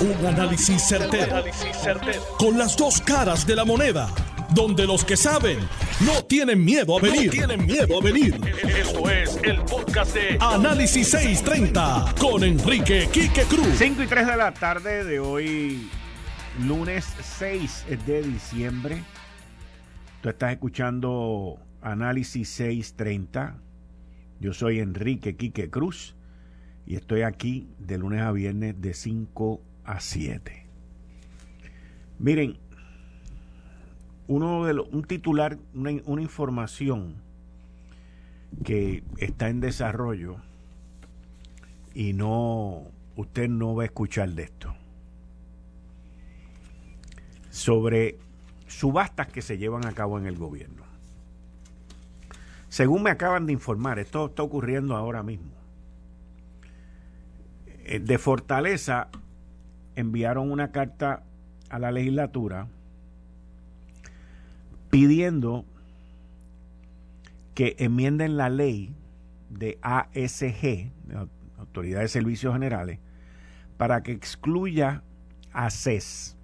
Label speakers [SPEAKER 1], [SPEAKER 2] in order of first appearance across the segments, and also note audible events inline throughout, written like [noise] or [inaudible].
[SPEAKER 1] Un análisis certero, Con las dos caras de la moneda. Donde los que saben no tienen miedo a venir. tienen miedo a venir. Esto es el podcast de Análisis 630 con Enrique Quique Cruz.
[SPEAKER 2] 5 y 3 de la tarde de hoy, lunes 6 de diciembre. Tú estás escuchando Análisis 630. Yo soy Enrique Quique Cruz y estoy aquí de lunes a viernes de 5 a 7. Miren, uno de un titular, una, una información que está en desarrollo y no, usted no va a escuchar de esto. Sobre subastas que se llevan a cabo en el gobierno. Según me acaban de informar, esto está ocurriendo ahora mismo. Eh, de Fortaleza enviaron una carta a la legislatura pidiendo que enmienden la ley de ASG, Autoridad de Servicios Generales, para que excluya a CES.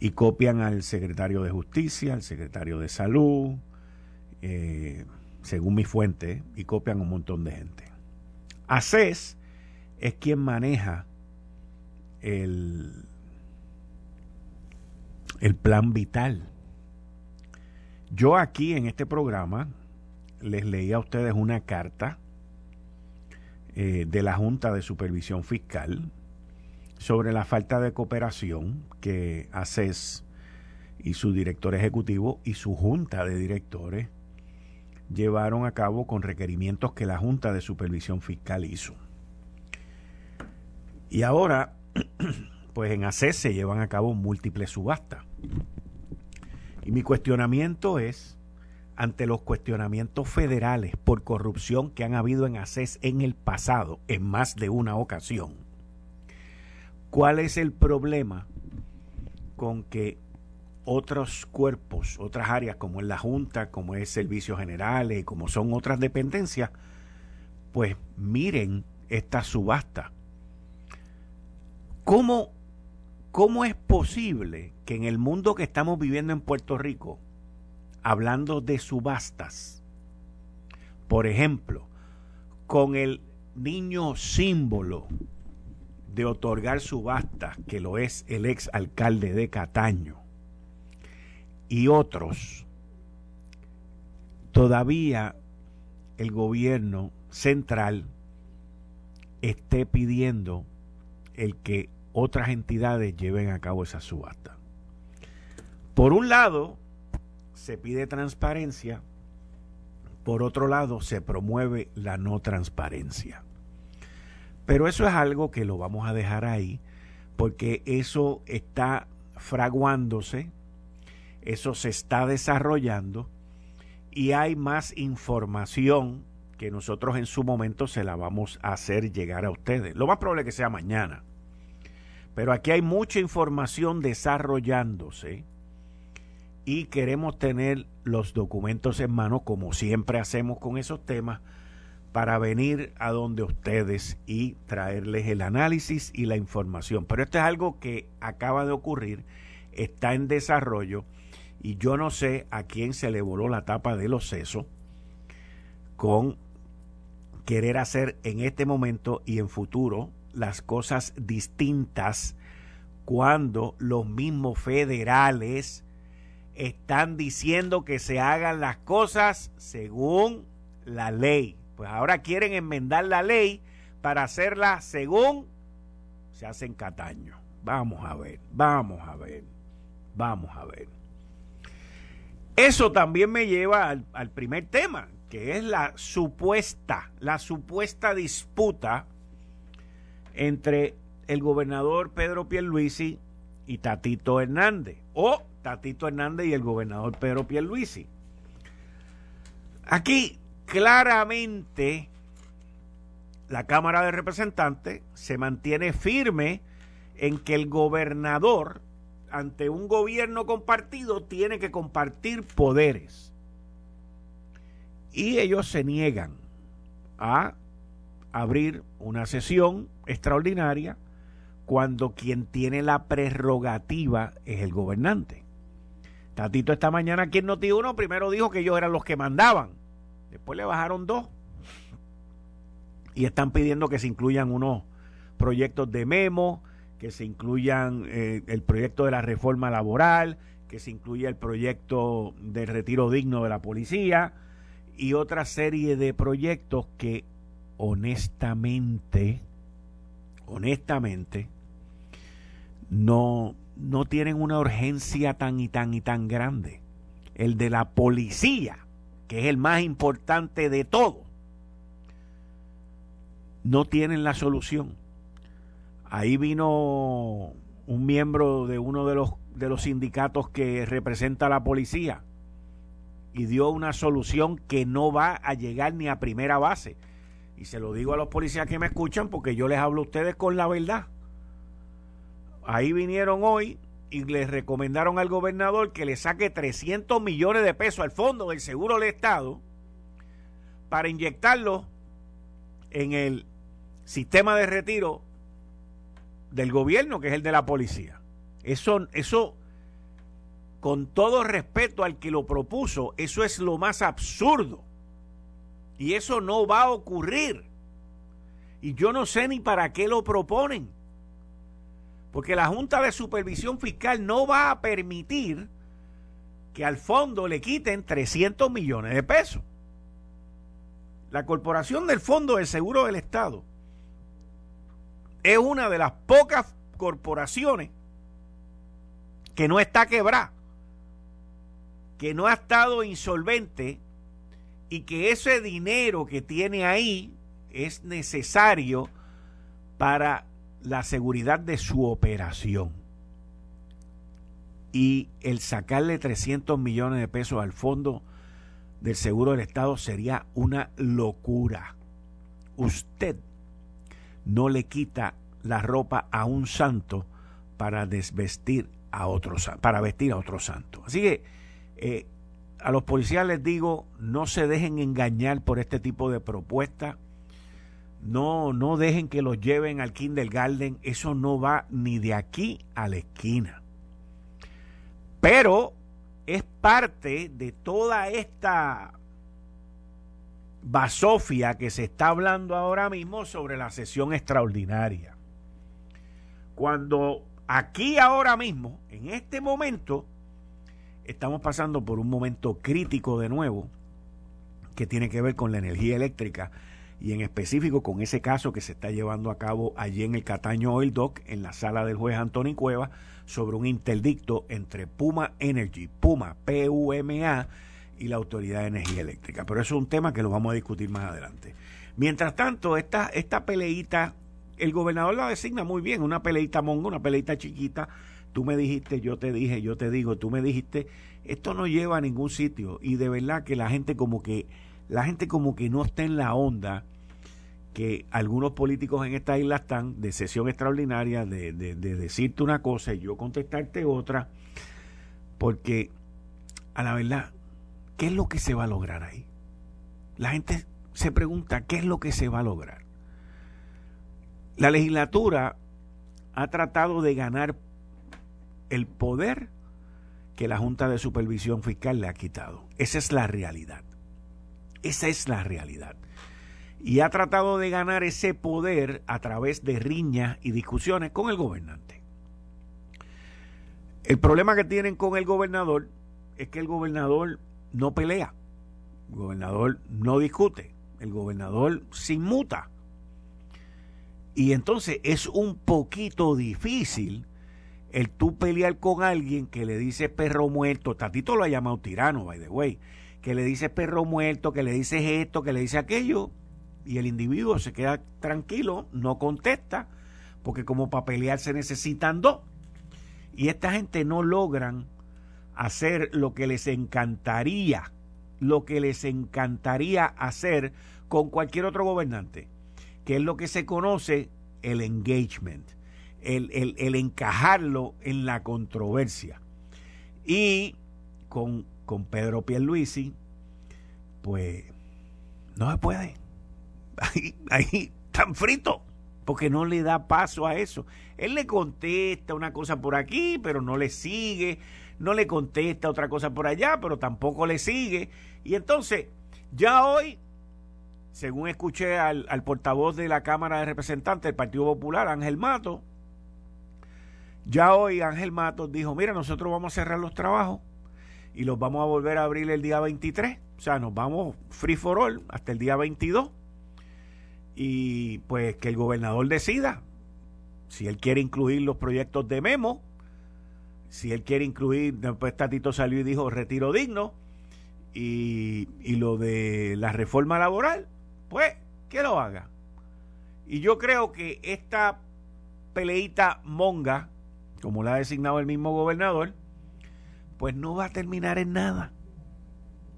[SPEAKER 2] Y copian al secretario de Justicia, al secretario de Salud, eh, según mi fuente, y copian un montón de gente. ACES es quien maneja el, el plan vital. Yo aquí en este programa les leí a ustedes una carta eh, de la Junta de Supervisión Fiscal sobre la falta de cooperación que ACES y su director ejecutivo y su junta de directores llevaron a cabo con requerimientos que la Junta de Supervisión Fiscal hizo. Y ahora, [clears throat] pues en ACES se llevan a cabo múltiples subastas. Y mi cuestionamiento es, ante los cuestionamientos federales por corrupción que han habido en ACES en el pasado, en más de una ocasión, ¿cuál es el problema con que otros cuerpos, otras áreas como es la Junta, como es Servicios Generales, como son otras dependencias, pues miren esta subasta ¿Cómo, ¿Cómo es posible que en el mundo que estamos viviendo en Puerto Rico, hablando de subastas, por ejemplo, con el niño símbolo de otorgar subastas, que lo es el ex alcalde de Cataño, y otros, todavía el gobierno central esté pidiendo el que otras entidades lleven a cabo esa subasta. Por un lado, se pide transparencia, por otro lado, se promueve la no transparencia. Pero eso es algo que lo vamos a dejar ahí, porque eso está fraguándose, eso se está desarrollando y hay más información que nosotros en su momento se la vamos a hacer llegar a ustedes. Lo más probable es que sea mañana. Pero aquí hay mucha información desarrollándose y queremos tener los documentos en mano, como siempre hacemos con esos temas, para venir a donde ustedes y traerles el análisis y la información. Pero esto es algo que acaba de ocurrir, está en desarrollo y yo no sé a quién se le voló la tapa de los sesos con querer hacer en este momento y en futuro las cosas distintas cuando los mismos federales están diciendo que se hagan las cosas según la ley. Pues ahora quieren enmendar la ley para hacerla según se hacen Cataño. Vamos a ver, vamos a ver, vamos a ver. Eso también me lleva al, al primer tema, que es la supuesta, la supuesta disputa entre el gobernador Pedro Pierluisi y Tatito Hernández, o Tatito Hernández y el gobernador Pedro Pierluisi. Aquí claramente la Cámara de Representantes se mantiene firme en que el gobernador ante un gobierno compartido tiene que compartir poderes. Y ellos se niegan a abrir una sesión extraordinaria cuando quien tiene la prerrogativa es el gobernante. Tatito esta mañana aquí en Noti uno primero dijo que ellos eran los que mandaban. Después le bajaron dos. Y están pidiendo que se incluyan unos proyectos de memo, que se incluyan eh, el proyecto de la reforma laboral, que se incluya el proyecto del retiro digno de la policía y otra serie de proyectos que honestamente, honestamente, no, no tienen una urgencia tan y tan y tan grande. El de la policía, que es el más importante de todo, no tienen la solución. Ahí vino un miembro de uno de los, de los sindicatos que representa a la policía y dio una solución que no va a llegar ni a primera base. Y se lo digo a los policías que me escuchan porque yo les hablo a ustedes con la verdad. Ahí vinieron hoy y les recomendaron al gobernador que le saque 300 millones de pesos al fondo del seguro del Estado para inyectarlo en el sistema de retiro del gobierno, que es el de la policía. Eso, eso, con todo respeto al que lo propuso, eso es lo más absurdo. Y eso no va a ocurrir. Y yo no sé ni para qué lo proponen. Porque la Junta de Supervisión Fiscal no va a permitir que al fondo le quiten 300 millones de pesos. La Corporación del Fondo del Seguro del Estado es una de las pocas corporaciones que no está quebrada, que no ha estado insolvente y que ese dinero que tiene ahí es necesario para la seguridad de su operación. Y el sacarle 300 millones de pesos al fondo del seguro del Estado sería una locura. Usted no le quita la ropa a un santo para desvestir a otro para vestir a otro santo. Así que eh, a los policías les digo, no se dejen engañar por este tipo de propuestas. No, no dejen que los lleven al kindergarten. Eso no va ni de aquí a la esquina. Pero es parte de toda esta basofia que se está hablando ahora mismo sobre la sesión extraordinaria. Cuando aquí ahora mismo, en este momento, estamos pasando por un momento crítico de nuevo que tiene que ver con la energía eléctrica y en específico con ese caso que se está llevando a cabo allí en el Cataño Oil Dock, en la sala del juez Antonio Cueva, sobre un interdicto entre Puma Energy, Puma, PUMA, y la Autoridad de Energía Eléctrica. Pero eso es un tema que lo vamos a discutir más adelante. Mientras tanto, esta, esta peleita, el gobernador la designa muy bien, una peleita monga, una peleita chiquita. Tú me dijiste, yo te dije, yo te digo, tú me dijiste, esto no lleva a ningún sitio. Y de verdad que la gente como que, la gente como que no está en la onda que algunos políticos en esta isla están de sesión extraordinaria, de, de decirte una cosa y yo contestarte otra, porque a la verdad ¿Qué es lo que se va a lograr ahí? La gente se pregunta, ¿qué es lo que se va a lograr? La legislatura ha tratado de ganar el poder que la Junta de Supervisión Fiscal le ha quitado. Esa es la realidad. Esa es la realidad. Y ha tratado de ganar ese poder a través de riñas y discusiones con el gobernante. El problema que tienen con el gobernador es que el gobernador no pelea, el gobernador no discute, el gobernador se inmuta. Y entonces es un poquito difícil el tú pelear con alguien que le dice perro muerto, Tatito lo ha llamado tirano, by the way, que le dice perro muerto, que le dice esto, que le dice aquello, y el individuo se queda tranquilo, no contesta, porque como para pelear se necesitan dos. Y esta gente no logran hacer lo que les encantaría, lo que les encantaría hacer con cualquier otro gobernante, que es lo que se conoce el engagement, el, el, encajarlo en la controversia. Y con, con Pedro Pierluisi, pues no se puede. [laughs] Ahí, ahí tan frito, porque no le da paso a eso. Él le contesta una cosa por aquí, pero no le sigue, no le contesta otra cosa por allá, pero tampoco le sigue. Y entonces, ya hoy, según escuché al, al portavoz de la Cámara de Representantes del Partido Popular, Ángel Mato, ya hoy Ángel Matos dijo, mira, nosotros vamos a cerrar los trabajos y los vamos a volver a abrir el día 23. O sea, nos vamos free for all hasta el día 22. Y pues que el gobernador decida si él quiere incluir los proyectos de Memo, si él quiere incluir, después Tatito salió y dijo retiro digno, y, y lo de la reforma laboral, pues que lo haga. Y yo creo que esta peleita monga como la ha designado el mismo gobernador, pues no va a terminar en nada.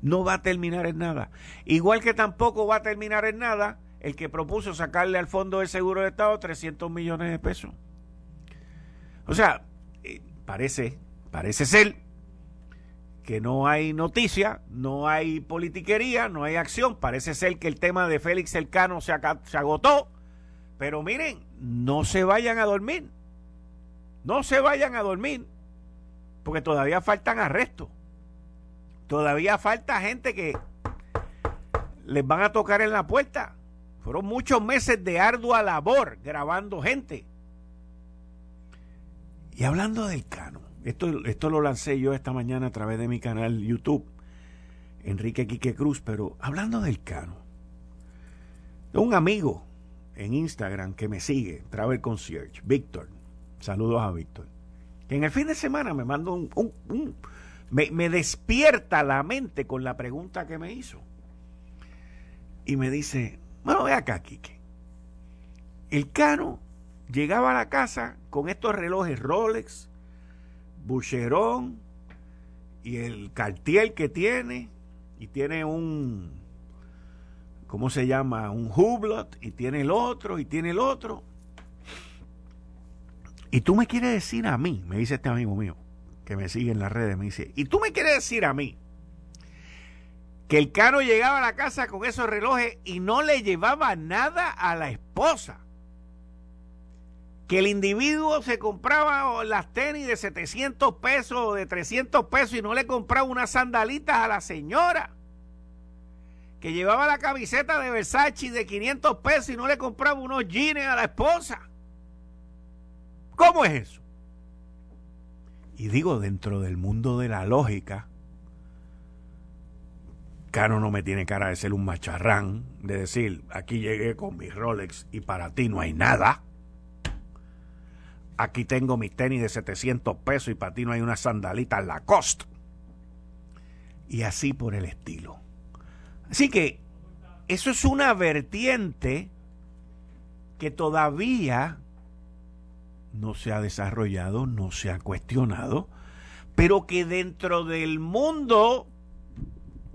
[SPEAKER 2] No va a terminar en nada. Igual que tampoco va a terminar en nada el que propuso sacarle al Fondo de Seguro de Estado 300 millones de pesos. O sea, eh, parece, parece ser que no hay noticia, no hay politiquería, no hay acción. Parece ser que el tema de Félix Elcano se, se agotó. Pero miren, no se vayan a dormir no se vayan a dormir, porque todavía faltan arrestos. Todavía falta gente que les van a tocar en la puerta. Fueron muchos meses de ardua labor grabando gente. Y hablando del Cano, esto, esto lo lancé yo esta mañana a través de mi canal YouTube, Enrique Quique Cruz, pero hablando del Cano, un amigo en Instagram que me sigue, Travel Concierge, Víctor, Saludos a Víctor. Que en el fin de semana me manda un, me, despierta la mente con la pregunta que me hizo. Y me dice, bueno, ve acá, Quique. El Cano llegaba a la casa con estos relojes Rolex, Boucheron y el Cartier que tiene, y tiene un, ¿cómo se llama? Un Hublot, y tiene el otro, y tiene el otro. Y tú me quieres decir a mí, me dice este amigo mío, que me sigue en las redes, me dice, y tú me quieres decir a mí que el caro llegaba a la casa con esos relojes y no le llevaba nada a la esposa. Que el individuo se compraba las tenis de 700 pesos o de 300 pesos y no le compraba unas sandalitas a la señora. Que llevaba la camiseta de Versace de 500 pesos y no le compraba unos jeans a la esposa ¿Cómo es eso? Y digo, dentro del mundo de la lógica, Cano no me tiene cara de ser un macharrán, de decir, aquí llegué con mis Rolex y para ti no hay nada. Aquí tengo mis tenis de 700 pesos y para ti no hay una sandalita Lacoste. Y así por el estilo. Así que eso es una vertiente que todavía no se ha desarrollado, no se ha cuestionado, pero que dentro del mundo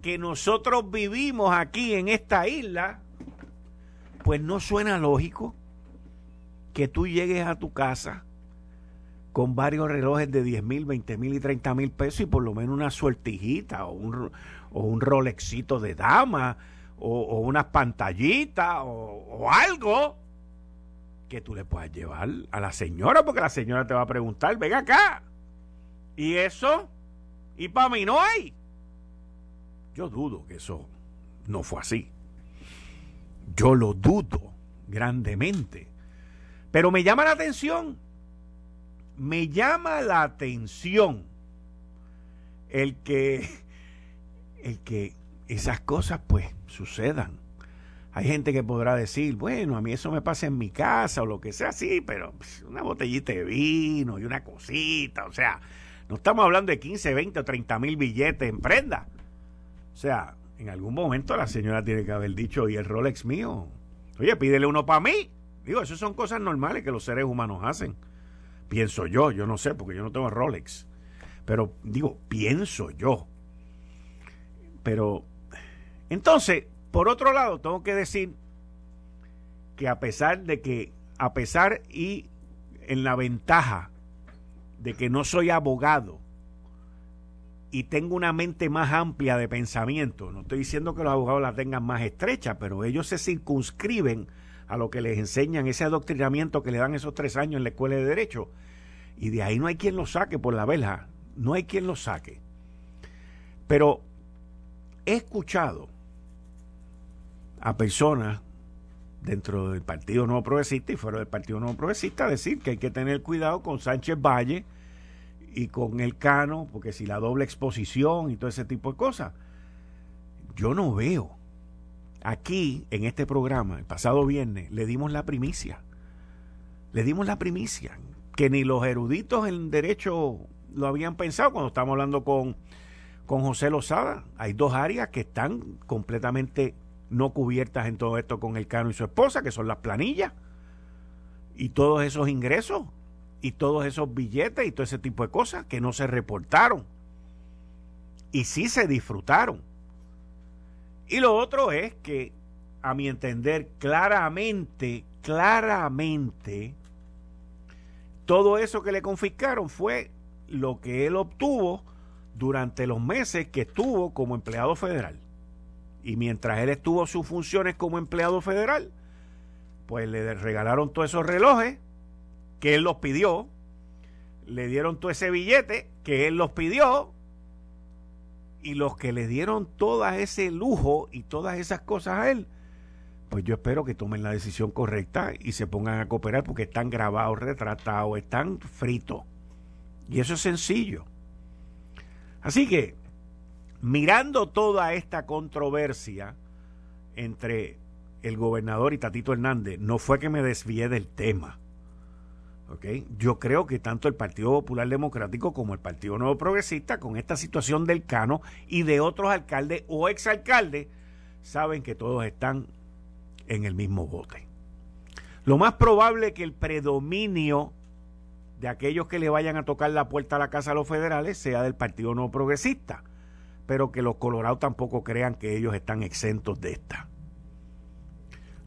[SPEAKER 2] que nosotros vivimos aquí en esta isla, pues no suena lógico que tú llegues a tu casa con varios relojes de 10 mil, 20 mil y 30 mil pesos y por lo menos una suertijita o un, o un rolexito de dama o, o unas pantallitas o, o algo que tú le puedas llevar a la señora, porque la señora te va a preguntar, ven acá. ¿Y eso? Y para mí no hay. Yo dudo que eso no fue así. Yo lo dudo grandemente. Pero me llama la atención, me llama la atención el que, el que esas cosas pues sucedan. Hay gente que podrá decir, bueno, a mí eso me pasa en mi casa o lo que sea, sí, pero pues, una botellita de vino y una cosita, o sea, no estamos hablando de 15, 20 o 30 mil billetes en prenda. O sea, en algún momento la señora tiene que haber dicho, ¿y el Rolex mío? Oye, pídele uno para mí. Digo, eso son cosas normales que los seres humanos hacen. Pienso yo, yo no sé, porque yo no tengo Rolex. Pero digo, pienso yo. Pero, entonces, por otro lado, tengo que decir que a pesar de que, a pesar y en la ventaja de que no soy abogado y tengo una mente más amplia de pensamiento, no estoy diciendo que los abogados la tengan más estrecha, pero ellos se circunscriben a lo que les enseñan, ese adoctrinamiento que le dan esos tres años en la escuela de derecho. Y de ahí no hay quien lo saque por la verja, no hay quien lo saque. Pero he escuchado a personas dentro del Partido Nuevo Progresista y fuera del Partido Nuevo Progresista decir que hay que tener cuidado con Sánchez Valle y con el Cano, porque si la doble exposición y todo ese tipo de cosas. Yo no veo. Aquí, en este programa, el pasado viernes, le dimos la primicia. Le dimos la primicia, que ni los eruditos en derecho lo habían pensado cuando estábamos hablando con, con José Lozada. Hay dos áreas que están completamente no cubiertas en todo esto con el Cano y su esposa, que son las planillas y todos esos ingresos y todos esos billetes y todo ese tipo de cosas que no se reportaron y sí se disfrutaron. Y lo otro es que, a mi entender, claramente, claramente, todo eso que le confiscaron fue lo que él obtuvo durante los meses que estuvo como empleado federal. Y mientras él estuvo sus funciones como empleado federal, pues le regalaron todos esos relojes que él los pidió, le dieron todo ese billete que él los pidió, y los que le dieron todo ese lujo y todas esas cosas a él, pues yo espero que tomen la decisión correcta y se pongan a cooperar porque están grabados, retratados, están fritos. Y eso es sencillo. Así que mirando toda esta controversia entre el gobernador y Tatito Hernández, no fue que me desvié del tema. Yo creo que tanto el Partido Popular Democrático como el Partido Nuevo Progresista, con esta situación del Cano y de otros alcaldes o exalcaldes, saben que todos están en el mismo bote. Lo más probable es que el predominio de aquellos que le vayan a tocar la puerta a la Casa de los Federales sea del Partido Nuevo Progresista pero que los colorados tampoco crean que ellos están exentos de esta.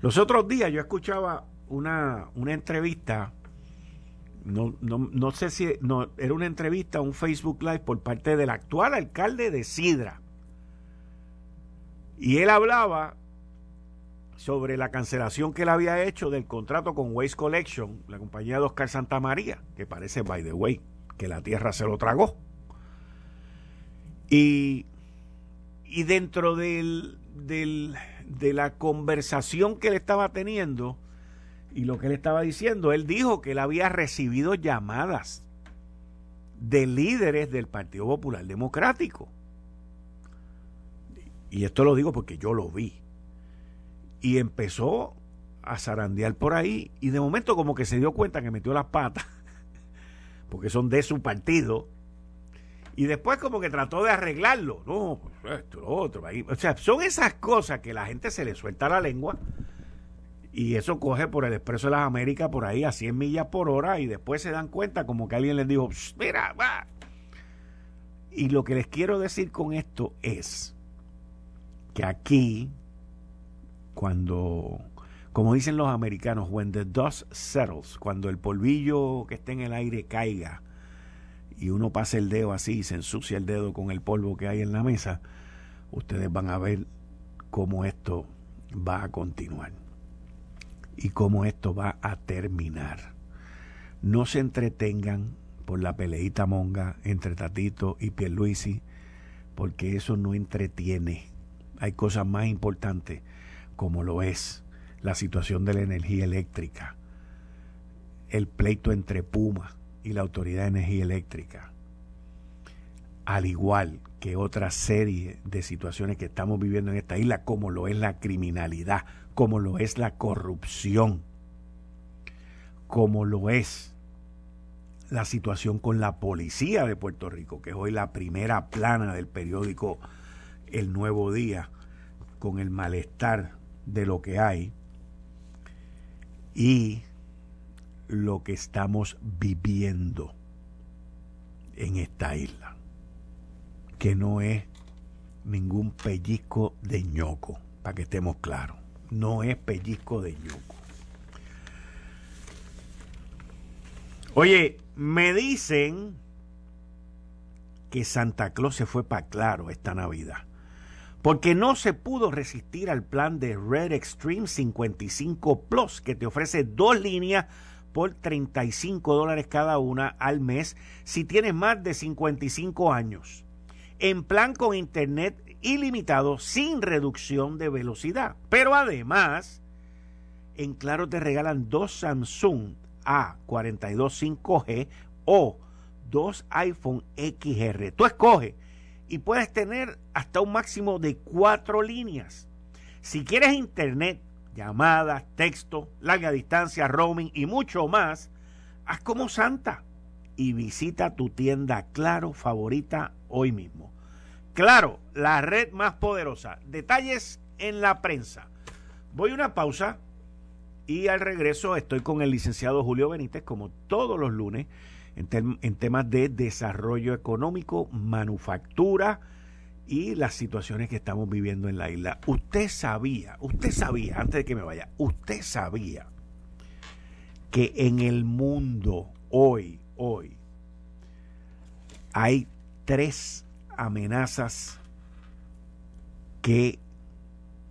[SPEAKER 2] Los otros días yo escuchaba una, una entrevista, no, no, no sé si no, era una entrevista, un Facebook Live por parte del actual alcalde de Sidra. Y él hablaba sobre la cancelación que él había hecho del contrato con Waste Collection, la compañía de Oscar Santa María, que parece, by the way, que la tierra se lo tragó. Y, y dentro del, del, de la conversación que él estaba teniendo y lo que él estaba diciendo, él dijo que él había recibido llamadas de líderes del Partido Popular Democrático. Y esto lo digo porque yo lo vi. Y empezó a zarandear por ahí y de momento como que se dio cuenta que metió las patas, [laughs] porque son de su partido, y después como que trató de arreglarlo. No, pues esto, lo otro. O sea, son esas cosas que la gente se le suelta la lengua y eso coge por el Expreso de las Américas por ahí a 100 millas por hora y después se dan cuenta como que alguien les dijo, mira, va. Y lo que les quiero decir con esto es que aquí, cuando, como dicen los americanos, when the dust settles, cuando el polvillo que esté en el aire caiga, y uno pasa el dedo así y se ensucia el dedo con el polvo que hay en la mesa, ustedes van a ver cómo esto va a continuar y cómo esto va a terminar. No se entretengan por la peleita monga entre Tatito y Pierluisi, porque eso no entretiene. Hay cosas más importantes, como lo es la situación de la energía eléctrica, el pleito entre Puma, y la Autoridad de Energía Eléctrica, al igual que otra serie de situaciones que estamos viviendo en esta isla, como lo es la criminalidad, como lo es la corrupción, como lo es la situación con la policía de Puerto Rico, que es hoy la primera plana del periódico El Nuevo Día, con el malestar de lo que hay, y lo que estamos viviendo en esta isla, que no es ningún pellizco de ñoco, para que estemos claros, no es pellizco de ñoco. Oye, me dicen que Santa Claus se fue para claro esta Navidad. porque no se pudo resistir al plan de Red Extreme 55 Plus, que te ofrece dos líneas por 35 dólares cada una al mes si tienes más de 55 años. En plan con internet ilimitado sin reducción de velocidad. Pero además, en Claro te regalan dos Samsung A42 5G o dos iPhone XR. Tú escoges y puedes tener hasta un máximo de cuatro líneas. Si quieres internet, llamadas, texto, larga distancia, roaming y mucho más, haz como Santa y visita tu tienda Claro favorita hoy mismo. Claro, la red más poderosa. Detalles en la prensa. Voy a una pausa y al regreso estoy con el licenciado Julio Benítez, como todos los lunes en, temas de desarrollo económico, manufactura y las situaciones que estamos viviendo en la isla. Usted sabía, usted sabía, antes de que me vaya, usted sabía que en el mundo hoy, hoy, hay tres amenazas que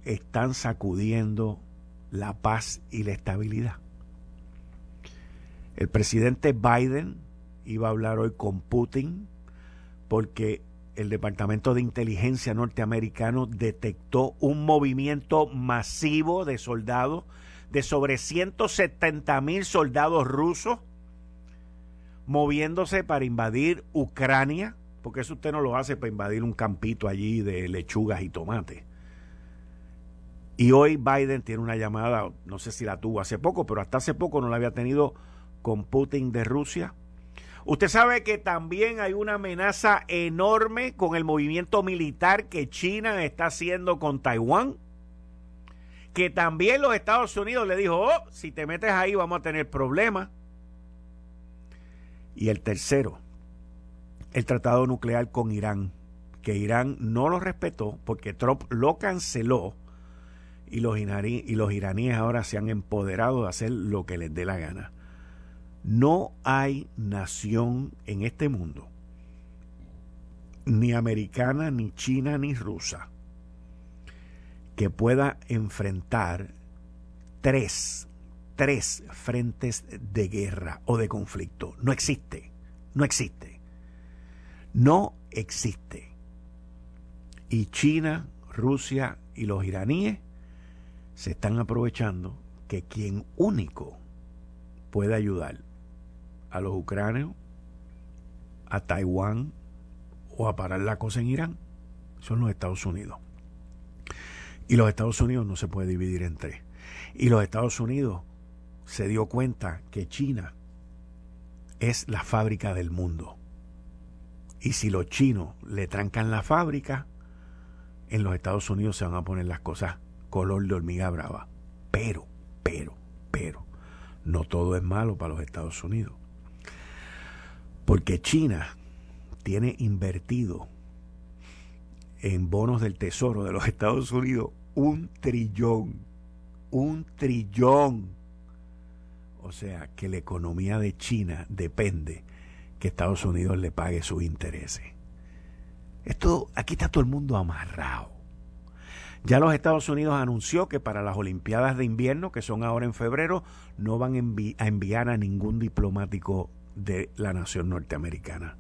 [SPEAKER 2] están sacudiendo la paz y la estabilidad. El presidente Biden iba a hablar hoy con Putin porque el Departamento de Inteligencia norteamericano detectó un movimiento masivo de soldados, de sobre 170 mil soldados rusos, moviéndose para invadir Ucrania, porque eso usted no lo hace para invadir un campito allí de lechugas y tomates. Y hoy Biden tiene una llamada, no sé si la tuvo hace poco, pero hasta hace poco no la había tenido con Putin de Rusia Usted sabe que también hay una amenaza enorme con el movimiento militar que China está haciendo con Taiwán. Que también los Estados Unidos le dijo, oh, si te metes ahí vamos a tener problemas. Y el tercero, el tratado nuclear con Irán, que Irán no lo respetó porque Trump lo canceló y los, y los iraníes ahora se han empoderado de hacer lo que les dé la gana. No hay nación en este mundo, ni americana, ni china, ni rusa, que pueda enfrentar tres, tres frentes de guerra o de conflicto. No existe, no existe. No existe. Y China, Rusia y los iraníes se están aprovechando que quien único puede ayudar a los ucranios, a Taiwán o a parar la cosa en Irán son los Estados Unidos. Y los Estados Unidos no se puede dividir en tres. Y los Estados Unidos se dio cuenta que China es la fábrica del mundo. Y si los chinos le trancan la fábrica, en los Estados Unidos se van a poner las cosas color de hormiga brava. Pero, pero, pero, no todo es malo para los Estados Unidos. Porque China tiene invertido en bonos del Tesoro de los Estados Unidos un trillón. Un trillón. O sea que la economía de China depende que Estados Unidos le pague sus intereses. Esto, aquí está todo el mundo amarrado. Ya los Estados Unidos anunció que para las Olimpiadas de invierno, que son ahora en febrero, no van a enviar a ningún diplomático de la nación norteamericana.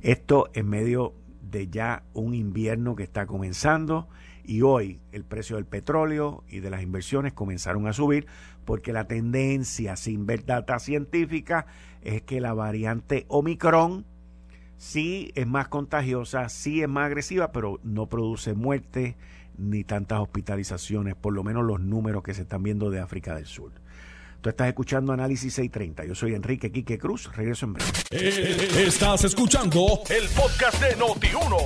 [SPEAKER 2] Esto en medio de ya un invierno que está comenzando y hoy el precio del petróleo y de las inversiones comenzaron a subir porque la tendencia sin ver data científica es que la variante Omicron sí es más contagiosa, sí es más agresiva, pero no produce muerte ni tantas hospitalizaciones, por lo menos los números que se están viendo de África del Sur. Tú estás escuchando Análisis 630. Yo soy Enrique Quique Cruz. Regreso en breve.
[SPEAKER 1] Eh, estás escuchando el podcast de Noti1.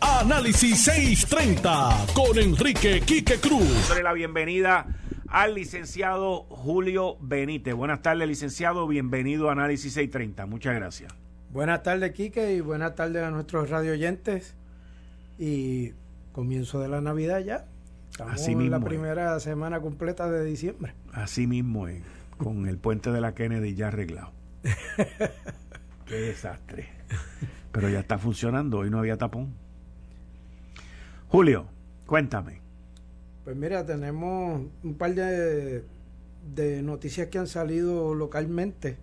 [SPEAKER 1] Análisis 630 con Enrique Quique Cruz.
[SPEAKER 2] Doy la bienvenida al licenciado Julio Benítez. Buenas tardes, licenciado. Bienvenido a Análisis 630. Muchas gracias.
[SPEAKER 3] Buenas tardes, Quique, y buenas tardes a nuestros radio oyentes. Y comienzo de la Navidad ya. Estamos Así mismo. En la primera semana completa de diciembre.
[SPEAKER 2] Así mismo es con el puente de la Kennedy ya arreglado. [laughs] Qué desastre. Pero ya está funcionando, hoy no había tapón. Julio, cuéntame.
[SPEAKER 3] Pues mira, tenemos un par de, de noticias que han salido localmente.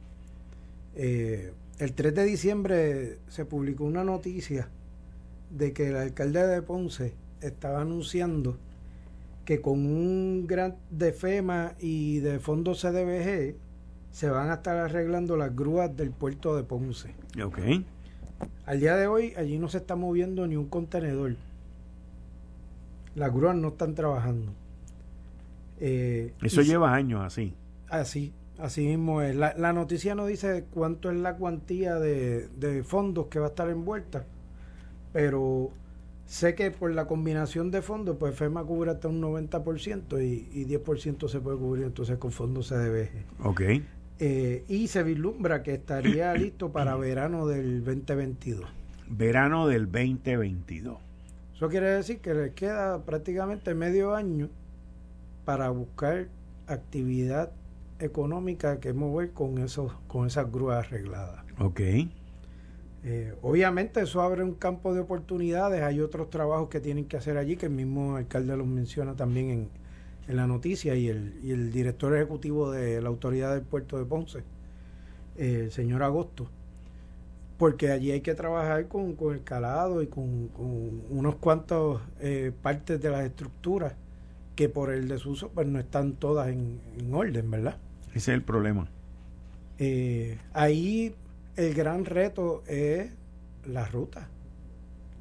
[SPEAKER 3] Eh, el 3 de diciembre se publicó una noticia de que el alcalde de Ponce estaba anunciando que con un gran de FEMA y de fondo CDBG se van a estar arreglando las grúas del puerto de Ponce.
[SPEAKER 2] Ok.
[SPEAKER 3] Al día de hoy allí no se está moviendo ni un contenedor. Las grúas no están trabajando.
[SPEAKER 2] Eh, Eso lleva años así.
[SPEAKER 3] Así, así mismo es. La, la, noticia no dice cuánto es la cuantía de, de fondos que va a estar envuelta, pero sé que por la combinación de fondos, pues FEMA cubre hasta un 90% y, y 10% se puede cubrir entonces con fondos CDBG.
[SPEAKER 2] Ok.
[SPEAKER 3] Eh, y se vislumbra que estaría [clears throat] listo para verano del 2022.
[SPEAKER 2] Verano del 2022.
[SPEAKER 3] Eso quiere decir que le queda prácticamente medio año para buscar actividad económica que mover con esos con esas grúas arregladas.
[SPEAKER 2] Ok.
[SPEAKER 3] Eh, obviamente eso abre un campo de oportunidades, hay otros trabajos que tienen que hacer allí, que el mismo alcalde los menciona también en, en la noticia y el, y el director ejecutivo de la autoridad del puerto de Ponce, eh, el señor Agosto, porque allí hay que trabajar con, el calado y con, unos cuantos eh, partes de las estructuras que por el desuso pues no están todas en, orden, ¿verdad?
[SPEAKER 2] Ese es el problema.
[SPEAKER 3] Eh, ahí el gran reto es la ruta.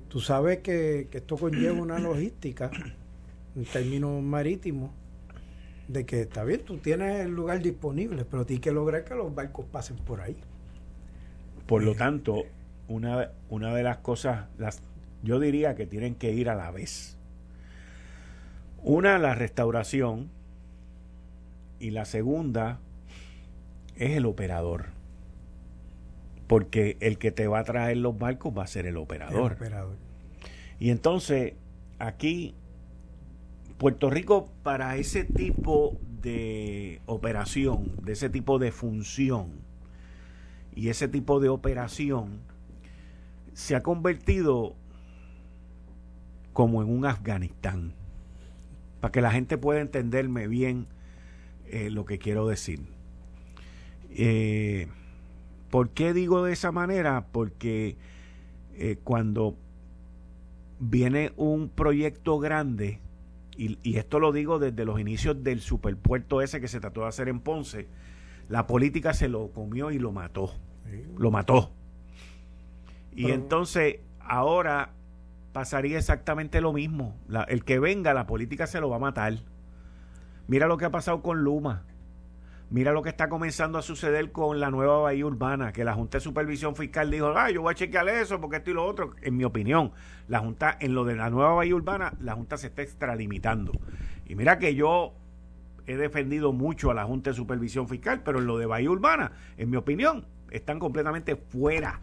[SPEAKER 3] Tú sabes que, esto conlleva una logística en términos marítimos, de que está bien, tú tienes el lugar disponible, pero tienes que lograr que los barcos pasen por ahí.
[SPEAKER 2] Por lo tanto, una, una de las cosas, las, yo diría que tienen que ir a la vez. Una, la restauración, y la segunda es el operador. Porque el que te va a traer los barcos va a ser el operador.
[SPEAKER 3] El operador.
[SPEAKER 2] Y entonces, aquí Puerto Rico para ese tipo de operación, de ese tipo de función y ese tipo de operación, se ha convertido como en un Afganistán. Para que la gente pueda entenderme bien eh, lo que quiero decir. Eh, ¿Por qué digo de esa manera? Porque eh, cuando viene un proyecto grande, y, esto lo digo desde los inicios del superpuerto ese que se trató de hacer en Ponce, la política se lo comió y lo mató. Lo mató. Y entonces ahora pasaría exactamente lo mismo. el que venga, la política se lo va a matar. Mira lo que ha pasado con Luma. Mira lo que está comenzando a suceder con la nueva bahía urbana, que la Junta de Supervisión Fiscal dijo, ah, yo voy a chequear eso porque esto y lo otro. En mi opinión, la Junta, en lo de la nueva bahía urbana, la Junta se está extralimitando. Y mira que yo he defendido mucho a la Junta de Supervisión Fiscal, pero en lo de bahía urbana, en mi opinión, están completamente fuera,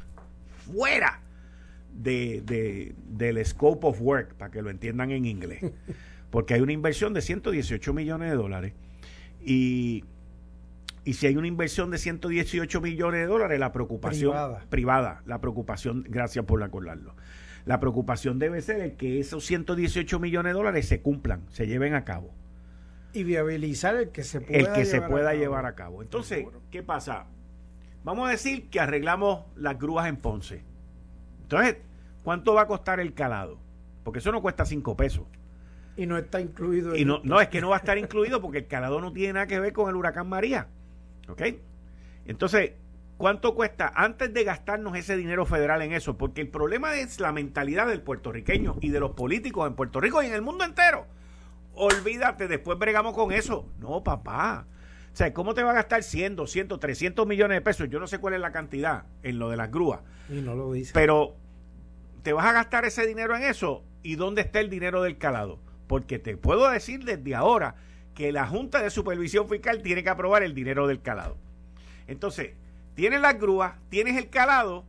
[SPEAKER 2] fuera de, de, del scope of work, para que lo entiendan en inglés. [laughs] Porque hay una inversión de 118 millones de dólares. Y y si hay una inversión de 118 millones de dólares, la preocupación privada, la preocupación, gracias por acordarlo. La preocupación debe ser que esos 118 millones de dólares se cumplan, se lleven a cabo.
[SPEAKER 3] Y viabilizar el que se pueda,
[SPEAKER 2] el que llevar, se pueda a llevar a cabo. Entonces, ¿qué pasa? Vamos a decir que arreglamos las grúas en Ponce. Entonces, ¿cuánto va a costar el calado? Porque eso no cuesta 5 pesos.
[SPEAKER 3] Y no está incluido.
[SPEAKER 2] Y no, no, es que no va a estar incluido porque el calado no tiene nada que ver con el huracán María. ¿Ok? Entonces, ¿cuánto cuesta antes de gastarnos ese dinero federal en eso? Porque el problema es la mentalidad del puertorriqueño y de los políticos en Puerto Rico y en el mundo entero. Olvídate, después bregamos con eso. No, papá. O sea, ¿cómo te va a gastar 100, 200, 300 millones de pesos? Yo no sé cuál es la cantidad en lo de las grúas.
[SPEAKER 3] Y no lo dice.
[SPEAKER 2] Pero, ¿te vas a gastar ese dinero en eso? ¿Y dónde está el dinero del calado? Porque te puedo decir desde ahora que la Junta de Supervisión Fiscal tiene que aprobar el dinero del calado. Entonces, tienes las grúas, tienes el calado,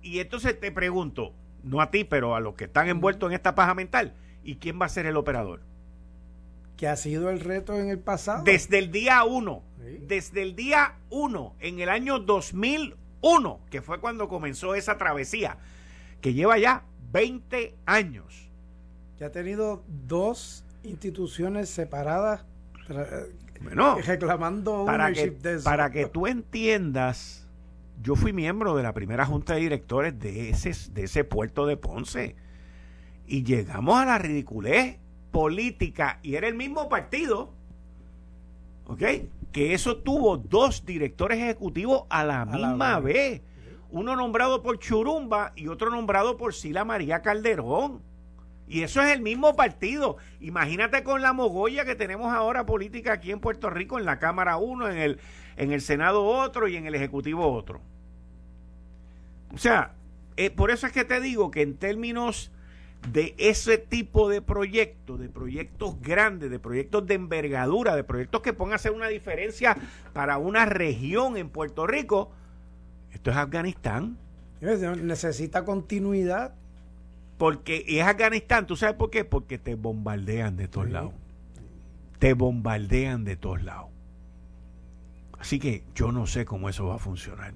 [SPEAKER 2] y entonces te pregunto, no a ti, pero a los que están envueltos en esta paja mental, ¿y quién va a ser el operador?
[SPEAKER 3] Que ha sido el reto en el pasado.
[SPEAKER 2] Desde el día uno, desde el día uno, en el año 2001, que fue cuando comenzó esa travesía, que lleva ya 20 años
[SPEAKER 3] Que ha tenido dos instituciones separadas
[SPEAKER 2] bueno,
[SPEAKER 3] reclamando
[SPEAKER 2] para que, Para que tú entiendas, yo fui miembro de la primera junta de directores de ese, de ese puerto de Ponce. Y llegamos a la ridiculez política y era el mismo partido. ¿Ok? Que eso tuvo dos directores ejecutivos a la misma vez. Uno nombrado por Churumba y otro nombrado por Sila María Calderón. Y eso es el mismo partido. Imagínate con la mogolla que tenemos ahora política aquí en Puerto Rico, en la Cámara uno, en el, en el Senado otro y en el Ejecutivo otro. O sea, eh, por eso es que te digo que en términos de ese tipo de proyectos, de proyectos grandes, de proyectos de envergadura, de proyectos que pongan a hacer una diferencia para una región en Puerto Rico, esto es Afganistán.
[SPEAKER 3] Necesita continuidad
[SPEAKER 2] porque es Afganistán, ¿tú sabes por qué? Porque te bombardean de todos lados. Te bombardean de todos lados. Así que yo no sé cómo eso va a funcionar.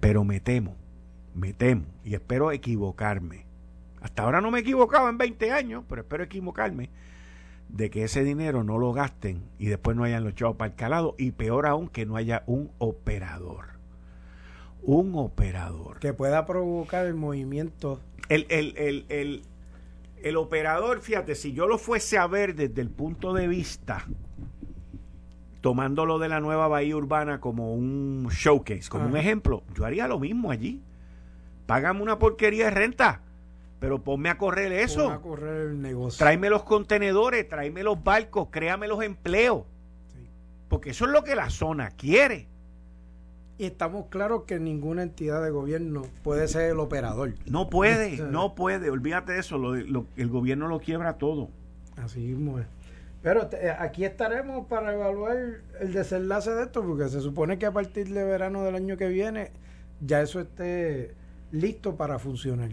[SPEAKER 2] Pero me temo, me temo y espero equivocarme. Hasta ahora no me he equivocado en 20 años, pero espero equivocarme de que ese dinero no lo gasten y después no hayan los chavos para el calado y peor aún que no haya un operador. Un operador.
[SPEAKER 3] Que pueda provocar el movimiento
[SPEAKER 2] el, el, el, operador, fíjate, si yo lo fuese a ver desde el punto de vista, tomándolo de la nueva bahía urbana como un showcase, como un ejemplo, yo haría lo mismo allí. Págame una porquería de renta, pero ponme a correr eso.
[SPEAKER 3] a correr el negocio.
[SPEAKER 2] Tráeme los contenedores, tráeme los barcos, créame los empleos. Porque eso es lo que la zona quiere.
[SPEAKER 3] Y estamos claros que ninguna entidad de gobierno puede ser el operador.
[SPEAKER 2] No puede, [laughs] no puede. Olvídate de eso. el gobierno lo quiebra todo.
[SPEAKER 3] Así mismo es. Pero eh, aquí estaremos para evaluar el desenlace de esto, porque se supone que a partir de verano del año que viene ya eso esté listo para funcionar,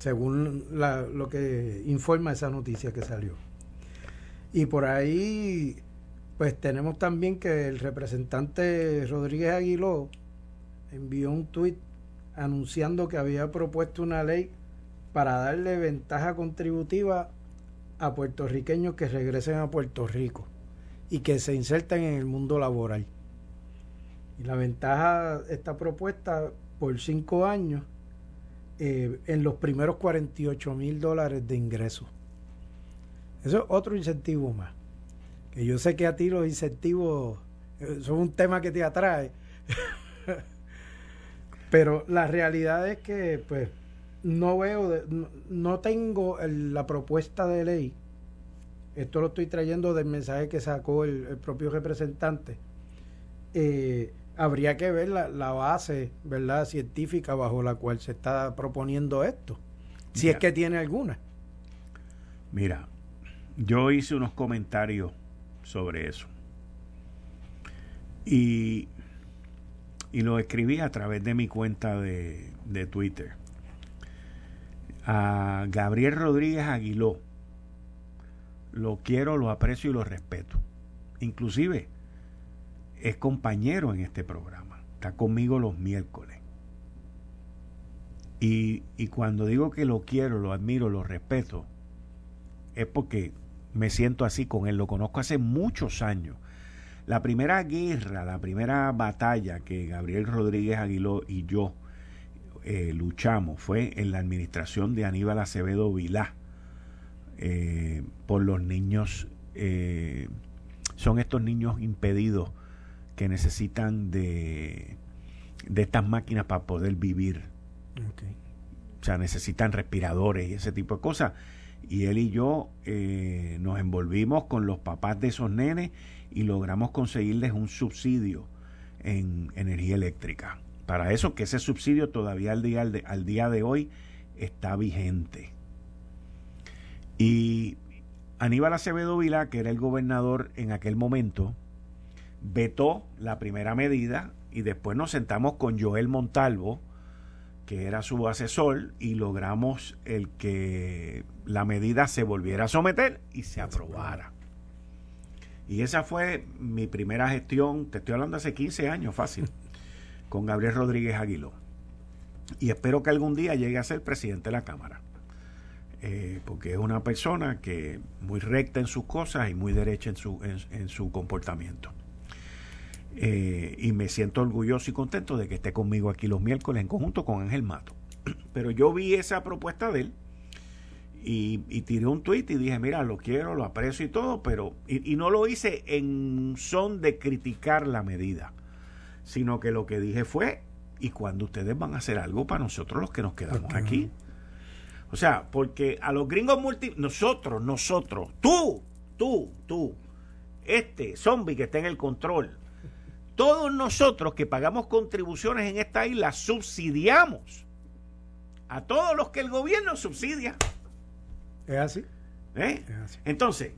[SPEAKER 3] según lo que informa esa noticia que salió. Y por ahí pues tenemos también que el representante Rodríguez Aguiló envió un tuit anunciando que había propuesto una ley para darle ventaja contributiva a puertorriqueños que regresen a Puerto Rico y que se inserten en el mundo laboral. Y la ventaja está propuesta por cinco años eh, en los primeros 48 mil dólares de ingresos. Eso es otro incentivo más yo sé que a ti los incentivos eh, son un tema que te atrae. [laughs] Pero la realidad es que, pues, no veo, no, tengo la propuesta de ley. Esto lo estoy trayendo del mensaje que sacó el, propio representante. Eh, habría que ver la, base, ¿verdad?, científica bajo la cual se está proponiendo esto. Si es que tiene alguna.
[SPEAKER 2] Mira, yo hice unos comentarios sobre eso. Y, y lo escribí a través de mi cuenta de, de Twitter. A Gabriel Rodríguez Aguiló. Lo quiero, lo aprecio y lo respeto. Inclusive es compañero en este programa. Está conmigo los miércoles. Y, y, cuando digo que lo quiero, lo admiro, lo respeto, es porque me siento así con él. Lo conozco hace muchos años. La primera guerra, la primera batalla que Gabriel Rodríguez Aguiló y yo eh, luchamos fue en la administración de Aníbal Acevedo Vilá eh, por los niños. Eh, son estos niños impedidos que necesitan de, de estas máquinas para poder vivir. O sea, necesitan respiradores y ese tipo de cosas y él y yo eh, nos envolvimos con los papás de esos nenes y logramos conseguirles un subsidio en energía eléctrica. Para eso que ese subsidio todavía al día, al día de hoy está vigente. Y Aníbal Acevedo Vila, que era el gobernador en aquel momento, vetó la primera medida y después nos sentamos con Joel Montalvo, que era su asesor, y logramos el que la medida se volviera a someter y se aprobara. Y esa fue mi primera gestión, te estoy hablando hace 15 años, fácil, [laughs] con Gabriel Rodríguez Aguiló. Y espero que algún día llegue a ser presidente de la Cámara. eh, porque es una persona que muy recta en sus cosas y muy derecha en su, en, su comportamiento. Eh, y me siento orgulloso y contento de que esté conmigo aquí los miércoles en conjunto con Ángel Mato. [clears throat] Pero yo vi esa propuesta de él y, tiré un tweet y dije, mira, lo quiero, lo aprecio y todo, pero... Y, no lo hice en son de criticar la medida, sino que lo que dije fue, ¿y cuando ustedes van a hacer algo para nosotros los que nos quedamos aquí? O sea, porque a los gringos multi... Nosotros, nosotros, tú, tú, tú, este zombie que está en el control, todos nosotros que pagamos contribuciones en esta isla subsidiamos a todos los que el gobierno subsidia.
[SPEAKER 3] Es así.
[SPEAKER 2] ¿Eh? Entonces,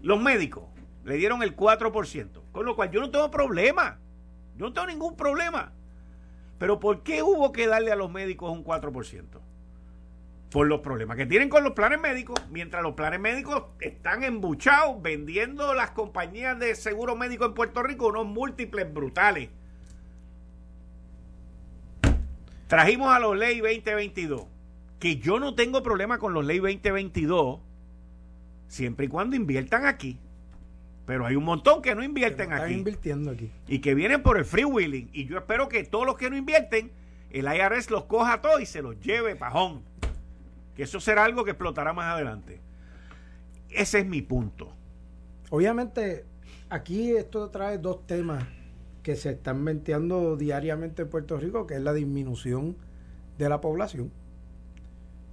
[SPEAKER 2] los médicos le dieron el 4%, con lo cual yo no tengo problema. Yo no tengo ningún problema. Pero ¿por qué hubo que darle a los médicos un 4%? Por los problemas que tienen con los planes médicos, mientras los planes médicos están embuchados vendiendo las compañías de seguro médico en Puerto Rico unos múltiples brutales. Trajimos a los ley 2022, que yo no tengo problema con los ley 2022, siempre y cuando inviertan aquí. Pero hay un montón que no invierten
[SPEAKER 3] están
[SPEAKER 2] aquí.
[SPEAKER 3] invirtiendo aquí.
[SPEAKER 2] Y que vienen por el free willing. Y yo espero que todos los que no invierten, el IRS los coja todos y se los lleve pajón. Que eso será algo que explotará más adelante. Ese es mi punto.
[SPEAKER 3] Obviamente, aquí esto trae dos temas que se están venteando diariamente en Puerto Rico, que es la disminución de la población,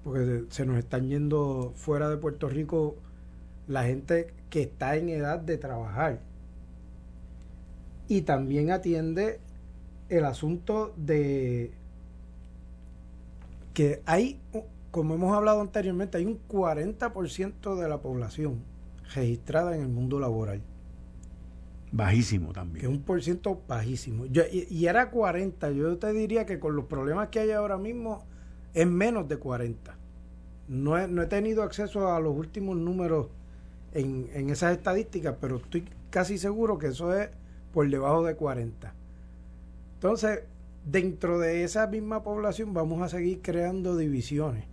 [SPEAKER 3] porque se nos están yendo fuera de Puerto Rico la gente que está en edad de trabajar. Y también atiende el asunto de que hay, como hemos hablado anteriormente, hay un 40% de la población registrada en el mundo laboral.
[SPEAKER 2] Bajísimo también.
[SPEAKER 3] Que es un por ciento bajísimo. y, era 40. Yo te diría que con los problemas que hay ahora mismo es menos de 40. No he, no he tenido acceso a los últimos números en, en esas estadísticas, pero estoy casi seguro que eso es por debajo de 40. Entonces, dentro de esa misma población vamos a seguir creando divisiones.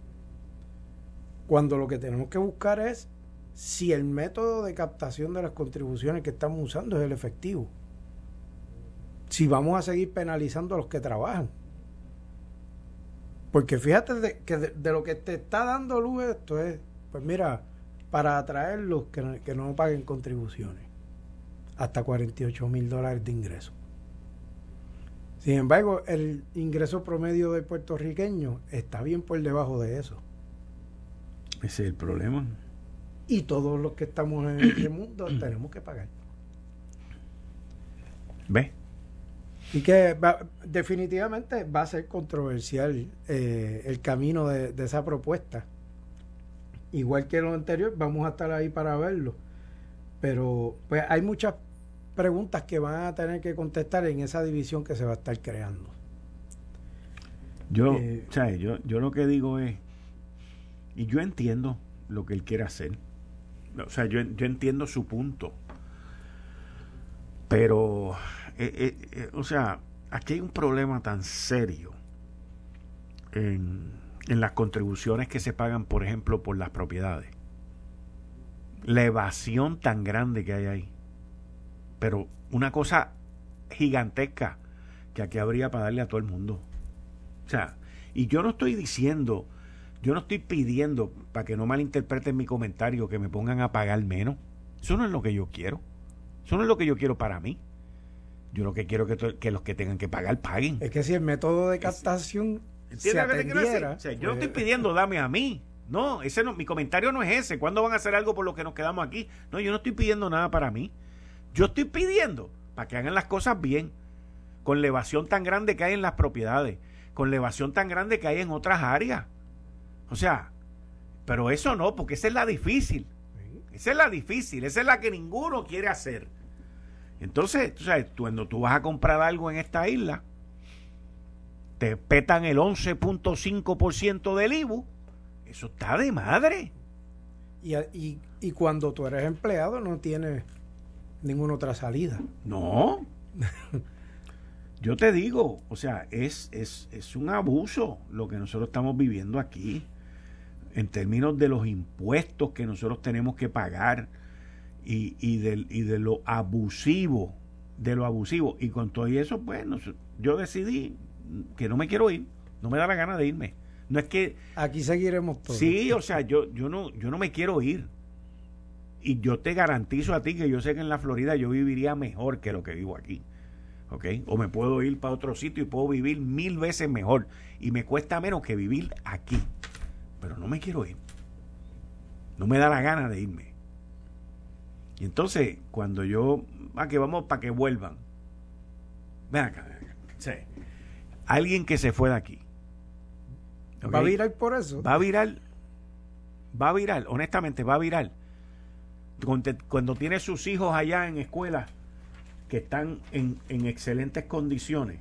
[SPEAKER 3] Cuando lo que tenemos que buscar es si el método de captación de las contribuciones que estamos usando es el efectivo. Si vamos a seguir penalizando a los que trabajan. Porque fíjate que de, lo que te está dando luz esto es, pues mira, para atraerlos que, que no paguen contribuciones. Hasta 48 mil dólares de ingreso. Sin embargo, el ingreso promedio del puertorriqueño está bien por debajo de eso.
[SPEAKER 2] Ese es el problema
[SPEAKER 3] y todos los que estamos en este mundo [clears throat] tenemos que pagar.
[SPEAKER 2] ¿Ve?
[SPEAKER 3] Y que definitivamente va a ser controversial eh, el camino de, esa propuesta. Igual que lo anterior, vamos a estar ahí para verlo. Pero pues hay muchas preguntas que van a tener que contestar en esa división que se va a estar creando.
[SPEAKER 2] Yo, eh, yo, yo lo que digo es, y yo entiendo lo que él quiere hacer, o sea, yo, entiendo su punto. Pero, eh, eh, eh, o sea, aquí hay un problema tan serio en, en las contribuciones que se pagan, por ejemplo, por las propiedades. La evasión tan grande que hay ahí. Pero una cosa gigantesca que aquí habría para darle a todo el mundo. O sea, y yo no estoy diciendo yo no estoy pidiendo, para que no malinterpreten mi comentario, que me pongan a pagar menos. Eso no es lo que yo quiero. Eso no es lo que yo quiero para mí. Yo lo que quiero es que, los que tengan que pagar paguen.
[SPEAKER 3] Es que si el método de captación se atendiera,
[SPEAKER 2] o sea, yo no estoy pues, pidiendo dame a mí. No, ese no, mi comentario no es ese. ¿Cuándo van a hacer algo por lo que nos quedamos aquí? No, yo no estoy pidiendo nada para mí. Yo estoy pidiendo para que hagan las cosas bien, con la evasión tan grande que hay en las propiedades, con la evasión tan grande que hay en otras áreas. O sea, pero eso no, porque esa es la difícil. Esa es la difícil, esa es la que ninguno quiere hacer. Entonces, tú sabes, cuando tú vas a comprar algo en esta isla, te petan el 11.5% del IBU, eso está de madre.
[SPEAKER 3] Y, y, y, cuando tú eres empleado no tienes ninguna otra salida.
[SPEAKER 2] No. [laughs] Yo te digo, o sea, es, es, es un abuso lo que nosotros estamos viviendo aquí. En términos de los impuestos que nosotros tenemos que pagar y, y, de, y de lo abusivo, de lo abusivo. Y con todo eso, bueno, yo decidí que no me quiero ir, no me da la gana de irme. No es que...
[SPEAKER 3] Aquí seguiremos
[SPEAKER 2] todos. Sí, o sea, yo, yo, no, yo no me quiero ir. Y yo te garantizo a ti que yo sé que en la Florida yo viviría mejor que lo que vivo aquí. ¿Ok? O me puedo ir para otro sitio y puedo vivir mil veces mejor. Y me cuesta menos que vivir aquí. Pero no me quiero ir. No me da la gana de irme. Y entonces, cuando yo, a ah, que vamos para que vuelvan. Ven acá, ven acá. Sí. Alguien que se fue de aquí.
[SPEAKER 3] ¿Va a virar por eso?
[SPEAKER 2] Va a virar. Va a virar, honestamente, va a virar. Cuando, tiene sus hijos allá en escuelas que están en, en excelentes condiciones,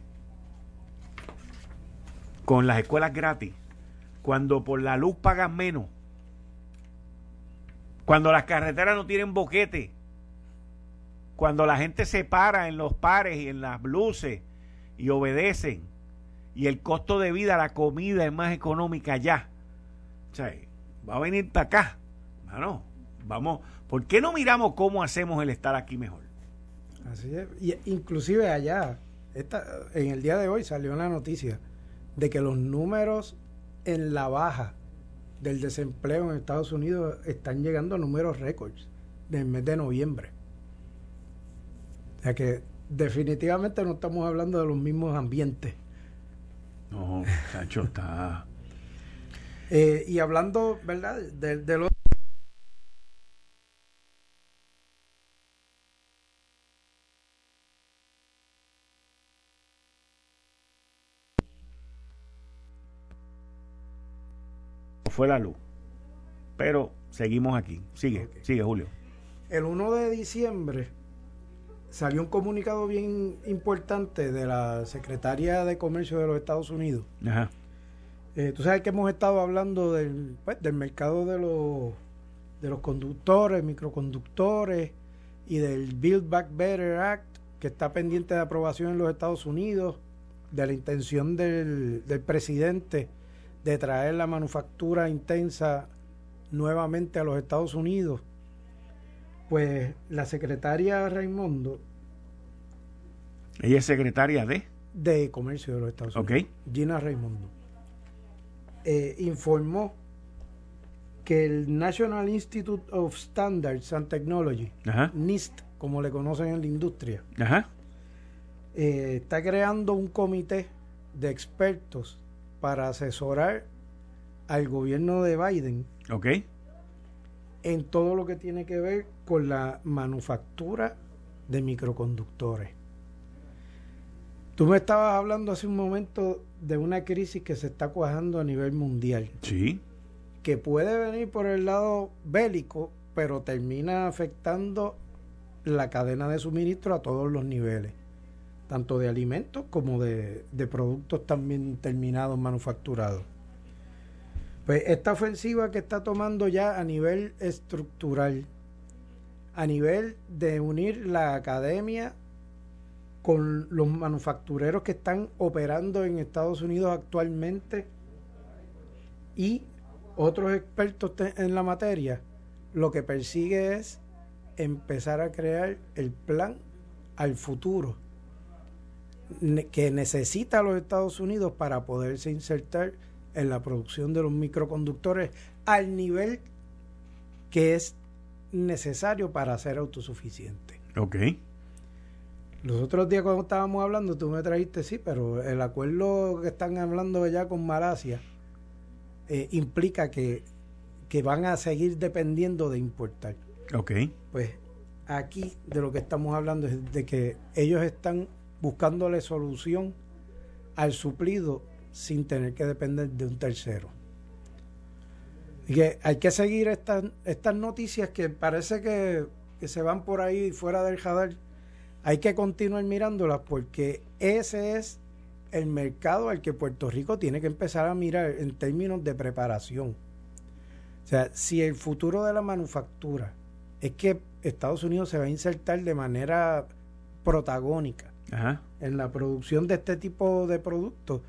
[SPEAKER 2] con las escuelas gratis, cuando por la luz pagan menos, cuando las carreteras no tienen boquete, cuando la gente se para en los pares y en las luces y obedecen, y el costo de vida, la comida es más económica ya. O sea, va a venir para acá. Bueno, vamos, ¿por qué no miramos cómo hacemos el estar aquí mejor?
[SPEAKER 3] Así es. Y inclusive allá, en el día de hoy salió la noticia de que los números en la baja del desempleo en Estados Unidos están llegando a números récords del mes de noviembre. O sea que definitivamente no estamos hablando de los mismos ambientes.
[SPEAKER 2] No, Cacho está.
[SPEAKER 3] Eh, y hablando, ¿verdad? De, de los
[SPEAKER 2] fue la luz. Pero seguimos aquí. Sigue, sigue, Julio.
[SPEAKER 3] El 1 de diciembre salió un comunicado bien importante de la secretaria de Comercio de los Estados Unidos. Ajá. Eh, tú sabes que hemos estado hablando del, pues, del mercado de los, de los conductores, microconductores y del Build Back Better Act que está pendiente de aprobación en los Estados Unidos, de la intención del, del presidente de traer la manufactura intensa nuevamente a los Estados Unidos, pues la secretaria Raimundo.
[SPEAKER 2] ¿Ella es secretaria de?
[SPEAKER 3] De Comercio de los Estados Unidos. Gina Raimundo. Eh, informó que el National Institute of Standards and Technology, NIST, como le conocen en la industria, eh, está creando un comité de expertos para asesorar al gobierno de Biden en todo lo que tiene que ver con la manufactura de microconductores. Tú me estabas hablando hace un momento de una crisis que se está cuajando a nivel mundial.
[SPEAKER 2] Sí.
[SPEAKER 3] Que puede venir por el lado bélico, pero termina afectando la cadena de suministro a todos los niveles tanto de alimentos como de, productos también terminados, manufacturados. Pues esta ofensiva que está tomando ya a nivel estructural, a nivel de unir la academia con los manufactureros que están operando en Estados Unidos actualmente y otros expertos en la materia, lo que persigue es empezar a crear el plan al futuro que necesita los Estados Unidos para poderse insertar en la producción de los microconductores al nivel que es necesario para ser autosuficiente.
[SPEAKER 2] Ok.
[SPEAKER 3] Los otros días cuando estábamos hablando, tú me trajiste, sí, pero el acuerdo que están hablando ya con Malasia eh, implica que, que van a seguir dependiendo de importar.
[SPEAKER 2] Ok.
[SPEAKER 3] Pues aquí de lo que estamos hablando es de que ellos están buscándole solución al suplido sin tener que depender de un tercero. Hay que seguir estas, noticias que parece que, que se van por ahí fuera del radar. Hay que continuar mirándolas porque ese es el mercado al que Puerto Rico tiene que empezar a mirar en términos de preparación. O sea, si el futuro de la manufactura es que Estados Unidos se va a insertar de manera protagónica en la producción de este tipo de productos,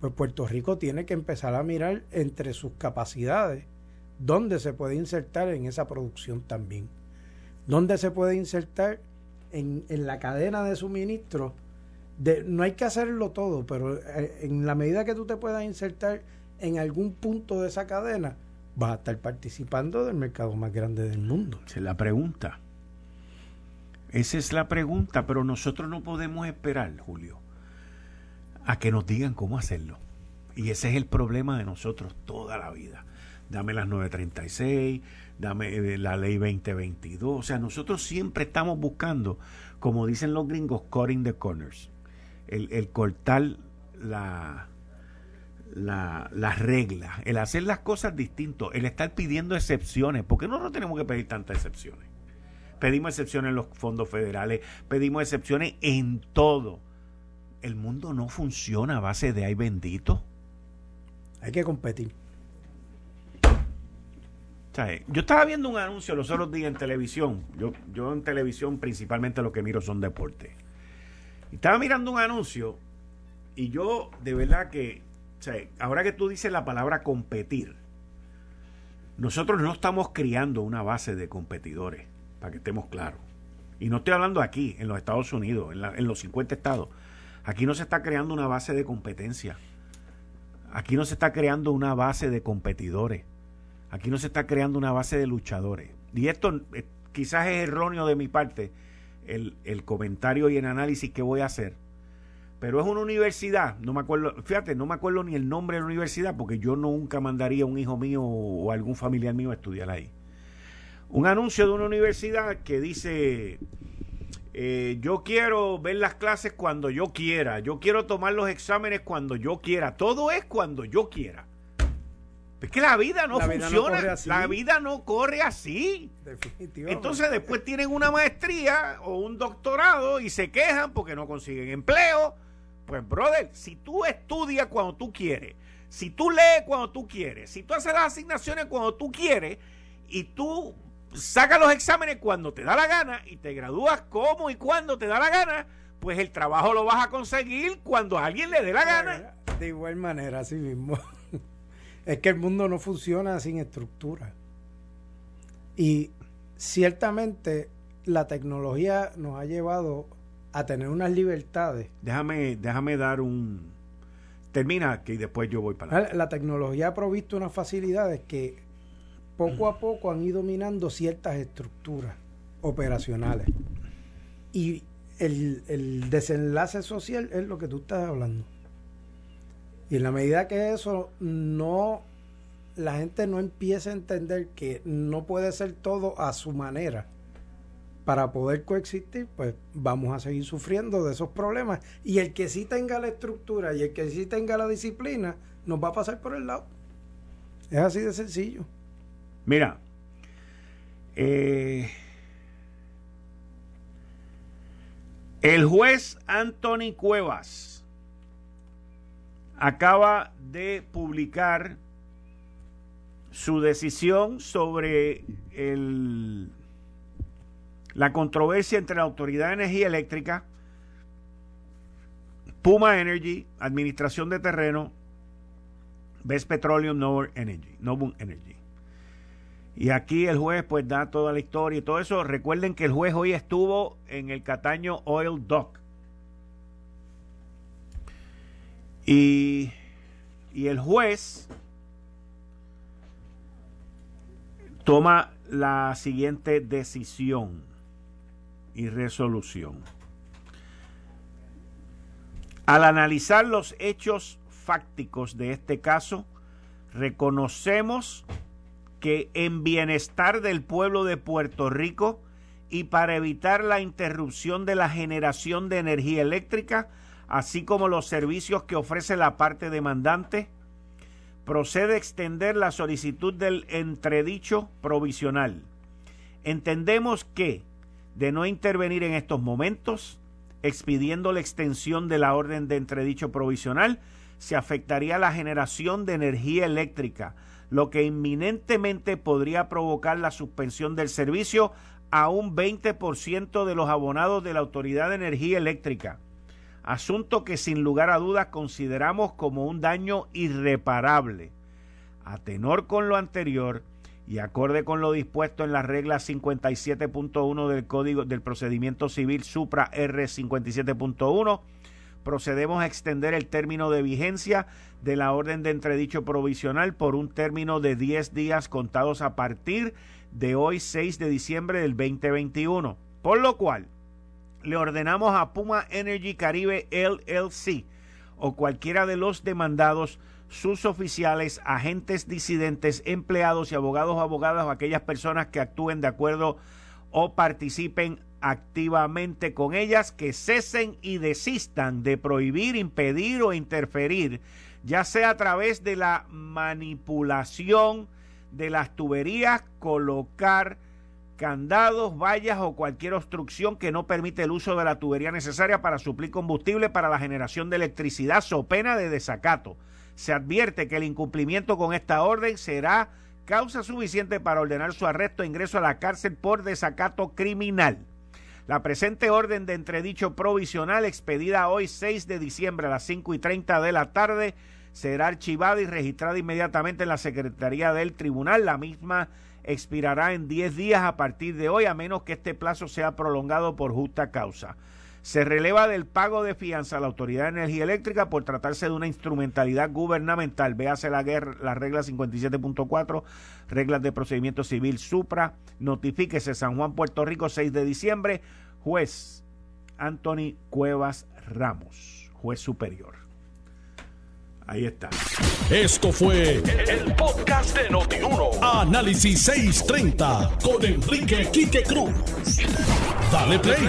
[SPEAKER 3] pues Puerto Rico tiene que empezar a mirar entre sus capacidades dónde se puede insertar en esa producción también. Dónde se puede insertar en, en la cadena de suministro. De, no hay que hacerlo todo, pero eh, en la medida que tú te puedas insertar en algún punto de esa cadena, vas a estar participando del mercado más grande del mundo.
[SPEAKER 2] Esa es la pregunta. Esa es la pregunta, pero nosotros no podemos esperar, Julio, a que nos digan cómo hacerlo. Y ese es el problema de nosotros toda la vida. Dame las 936, dame eh, la ley 2022. O sea, nosotros siempre estamos buscando, como dicen los gringos, cutting the corners. El, cortar la, la, las reglas, el hacer las cosas distintos, el estar pidiendo excepciones. ¿Por qué no, no tenemos que pedir tantas excepciones? Pedimos excepciones en los fondos federales, pedimos excepciones en todo. El mundo no funciona a base de ay bendito.
[SPEAKER 3] Hay que competir.
[SPEAKER 2] Yo estaba viendo un anuncio los otros días en televisión. Yo, yo en televisión principalmente lo que miro son deportes. Estaba mirando un anuncio y yo de verdad que, ahora que tú dices la palabra competir, nosotros no estamos criando una base de competidores, para que estemos claros. Y no estoy hablando aquí, en los Estados Unidos, en, en los 50 estados. Aquí no se está creando una base de competencia. Aquí no se está creando una base de competidores. Aquí no se está creando una base de luchadores. Y esto eh, quizás es erróneo de mi parte, el, el, comentario y el análisis que voy a hacer. Pero es una universidad, no me acuerdo, fíjate, no me acuerdo ni el nombre de la universidad porque yo nunca mandaría a un hijo mío o algún familiar mío a estudiar ahí. Un anuncio de una universidad que dice, eh, yo quiero ver las clases cuando yo quiera, yo quiero tomar los exámenes cuando yo quiera, todo es cuando yo quiera. Es que la vida no funciona, la vida no corre así. Entonces después tienen una maestría o un doctorado y se quejan porque no consiguen empleo. Pues brother, si tú estudias cuando tú quieres, si tú lees cuando tú quieres, si tú haces las asignaciones cuando tú quieres y tú sacas los exámenes cuando te da la gana y te gradúas como y cuando te da la gana, pues el trabajo lo vas a conseguir cuando a alguien le dé la gana.
[SPEAKER 3] De igual manera, así mismo. [laughs] Es que el mundo no funciona sin estructura. Y ciertamente la tecnología nos ha llevado a tener unas libertades.
[SPEAKER 2] Déjame, déjame dar un... Termina que después yo voy para
[SPEAKER 3] la... La tecnología ha provisto unas facilidades que poco a poco han ido minando ciertas estructuras operacionales. Y el, el desenlace social es lo que tú estás hablando. Y en la medida que eso no, la gente no empieza a entender que no puede ser todo a su manera para poder coexistir, pues vamos a seguir sufriendo de esos problemas. Y el que sí tenga la estructura y el que sí tenga la disciplina, nos va a pasar por el lado. Es así de sencillo.
[SPEAKER 2] Mira, eh, el juez Anthony Cuevas acaba de publicar su decisión sobre la controversia entre la Autoridad de Energía Eléctrica, Puma Energy, Administración de Terreno, Best Petroleum Noble Energy, Novum Energy. Y aquí el juez pues da toda la historia y todo eso. Recuerden que el juez hoy estuvo en el Cataño Oil Dock Y, el juez toma la siguiente decisión y resolución. Al analizar los hechos fácticos de este caso, reconocemos que en bienestar del pueblo de Puerto Rico y para evitar la interrupción de la generación de energía eléctrica, así como los servicios que ofrece la parte demandante, procede extender la solicitud del entredicho provisional. Entendemos que, de no intervenir en estos momentos, expidiendo la extensión de la orden de entredicho provisional, se afectaría la generación de energía eléctrica, lo que inminentemente podría provocar la suspensión del servicio a un 20% de los abonados de la Autoridad de Energía Eléctrica asunto que sin lugar a dudas consideramos como un daño irreparable. A tenor con lo anterior y acorde con lo dispuesto en la regla 57.1 del Código del Procedimiento Civil Supra R57.1, procedemos a extender el término de vigencia de la orden de entredicho provisional por un término de 10 días contados a partir de hoy 6 de diciembre del 2021. Por lo cual, le ordenamos a Puma Energy Caribe LLC o cualquiera de los demandados sus oficiales, agentes disidentes, empleados y abogados o abogadas o aquellas personas que actúen de acuerdo o participen activamente con ellas, que cesen y desistan de prohibir, impedir o interferir, ya sea a través de la manipulación de las tuberías, colocar candados, vallas o cualquier obstrucción que no permite el uso de la tubería necesaria para suplir combustible para la generación de electricidad, so pena de desacato se advierte que el incumplimiento con esta orden será causa suficiente para ordenar su arresto e ingreso a la cárcel por desacato criminal. La presente orden de entredicho provisional, expedida hoy 6 de diciembre a las 5 y 30 de la tarde, será archivada y registrada inmediatamente en la Secretaría del Tribunal. La misma expirará en 10 días a partir de hoy, a menos que este plazo sea prolongado por justa causa. Se releva del pago de fianza a la Autoridad de Energía Eléctrica por tratarse de una instrumentalidad gubernamental. Véase la, guerra, la regla 57.4, reglas de procedimiento civil supra. Notifíquese San Juan, Puerto Rico, 6 de diciembre. Juez Anthony Cuevas Ramos, juez superior. Ahí está.
[SPEAKER 1] Esto fue el, podcast de Notiuno. Análisis 630 con Enrique Quique Cruz. Dale play